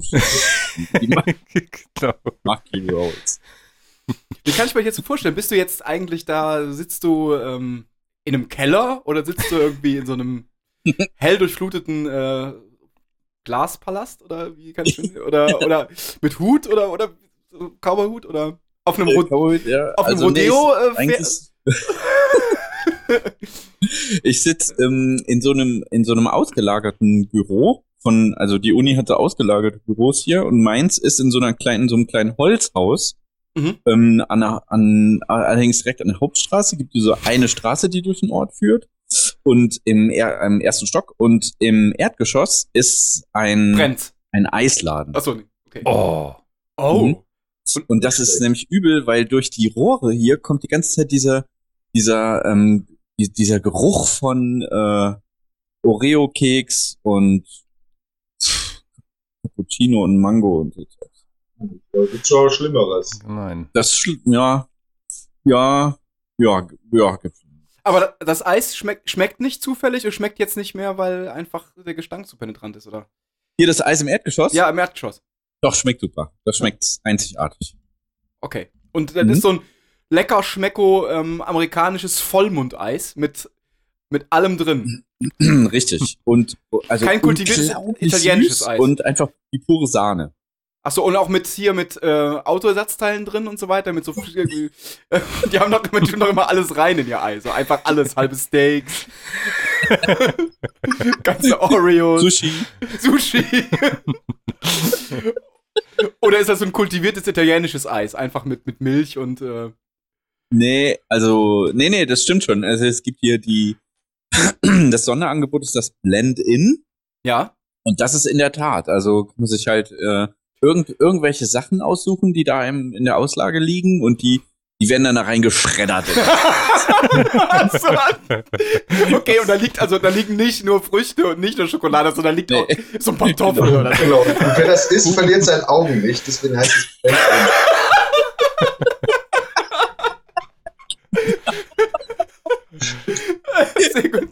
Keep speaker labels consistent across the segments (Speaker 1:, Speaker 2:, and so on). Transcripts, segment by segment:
Speaker 1: Genau.
Speaker 2: Marky Rolls.
Speaker 3: Wie kann ich mir jetzt so vorstellen? Bist du jetzt eigentlich da, sitzt du ähm, in einem Keller oder sitzt du irgendwie in so einem hell durchfluteten äh, Glaspalast oder wie kann ich mir, oder oder mit Hut oder oder Cowboyhut oder auf einem, Ro
Speaker 2: ja.
Speaker 3: auf einem
Speaker 2: Also, nee,
Speaker 3: Rodeo
Speaker 2: ich-
Speaker 3: äh,
Speaker 2: ich sitze ähm, in so einem in so einem ausgelagerten Büro von also die Uni hatte ausgelagerte Büros hier und meins ist in so einer kleinen so einem kleinen Holzhaus
Speaker 3: Mhm.
Speaker 2: ähm, an, an allerdings direkt an der Hauptstraße gibt es so eine Straße die durch den Ort führt und im, er im ersten Stock und im Erdgeschoss ist ein
Speaker 3: brennt.
Speaker 2: ein Eisladen
Speaker 3: Achso, nee. Okay.
Speaker 1: Oh.
Speaker 3: Oh.
Speaker 2: Mhm. Und das ist nämlich übel, weil durch die Rohre hier kommt die ganze Zeit dieser, dieser, ähm, die- dieser Geruch von äh, Oreo-Keks und Cappuccino und Mango und so.
Speaker 4: Da gibt's schon Schlimmeres.
Speaker 1: Nein.
Speaker 2: Das schl- ja, ja, ja, ja. gibt's.
Speaker 3: Aber das Eis schmeckt, schmeckt nicht zufällig und schmeckt jetzt nicht mehr, weil einfach der Gestank zu penetrant ist, oder?
Speaker 2: Hier das Eis im Erdgeschoss?
Speaker 3: Ja, im Erdgeschoss.
Speaker 2: Doch, schmeckt super. Das schmeckt einzigartig.
Speaker 3: Okay. Und das
Speaker 2: Mhm.
Speaker 3: ist so ein lecker Schmecko ähm, amerikanisches Vollmundeis mit, mit allem drin.
Speaker 2: Richtig. Und also
Speaker 3: Kein kultiviertes italienisches Eis.
Speaker 2: Und einfach die pure Sahne.
Speaker 3: Achso, und auch mit hier mit äh, Autoersatzteilen drin und so weiter, mit so äh, die haben doch immer, die tun doch immer alles rein in ihr Ei. So einfach alles, halbe Steaks. Ganze Oreos.
Speaker 2: Sushi.
Speaker 3: Sushi. Oder ist das so ein kultiviertes italienisches Eis? Einfach mit, mit Milch und äh,
Speaker 2: Nee, also, nee, nee, das stimmt schon. Also es gibt hier die, das Sonderangebot ist das Blend-In.
Speaker 3: ja.
Speaker 2: Und das ist in der Tat. Also kann man sich halt äh, irgend, irgendwelche Sachen aussuchen, die da im, in der Auslage liegen und die, die werden dann da reingeschreddert.
Speaker 3: Okay, und da liegt also da liegen nicht nur Früchte und nicht nur Schokolade, sondern da liegt auch
Speaker 2: Nee.
Speaker 3: so ein Pantoffel oder so.
Speaker 4: Genau. Und wer das isst, verliert seine Augen nicht. Deswegen heißt es Blend-In.
Speaker 3: Sehr gut.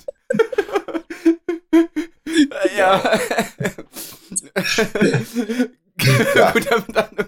Speaker 3: Gut, damit an